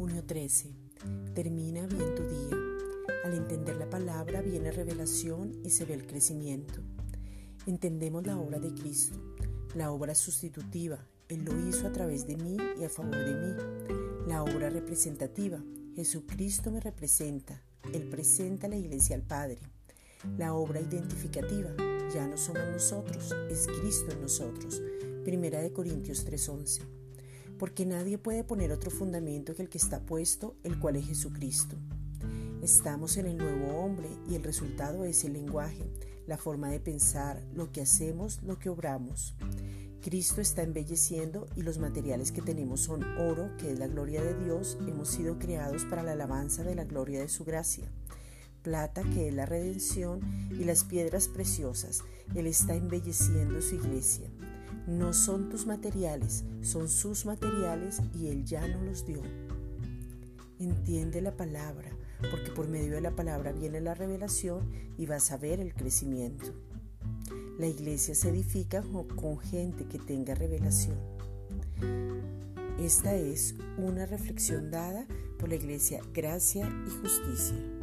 Junio 13. Termina bien tu día. Al entender la palabra viene revelación y se ve el crecimiento. Entendemos la obra de Cristo, la obra sustitutiva. Él lo hizo a través de mí y a favor de mí. La obra representativa. Jesucristo me representa. Él presenta la iglesia al Padre. La obra identificativa. Ya no somos nosotros, es Cristo en nosotros. Primera de Corintios 3:11. Porque nadie puede poner otro fundamento que el que está puesto, el cual es Jesucristo. Estamos en el nuevo hombre y el resultado es el lenguaje, la forma de pensar, lo que hacemos, lo que obramos. Cristo está embelleciendo y los materiales que tenemos son oro, que es la gloria de Dios, hemos sido creados para la alabanza de la gloria de su gracia. Plata, que es la redención, y las piedras preciosas, Él está embelleciendo su iglesia. No son tus materiales, son sus materiales y Él ya no los dio. Entiende la palabra, porque por medio de la palabra viene la revelación y vas a ver el crecimiento. La iglesia se edifica con gente que tenga revelación. Esta es una reflexión dada por la iglesia Gracia y Justicia.